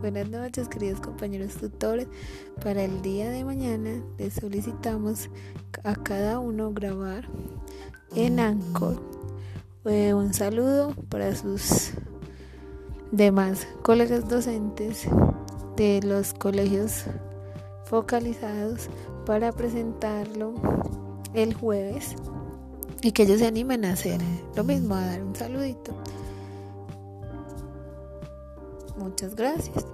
Buenas noches, queridos compañeros tutores. Para el día de mañana les solicitamos a cada uno grabar en Anchor eh, un saludo para sus demás colegas docentes de los colegios focalizados para presentarlo el jueves y que ellos se animen a hacer lo mismo, a dar un saludito. Muchas gracias.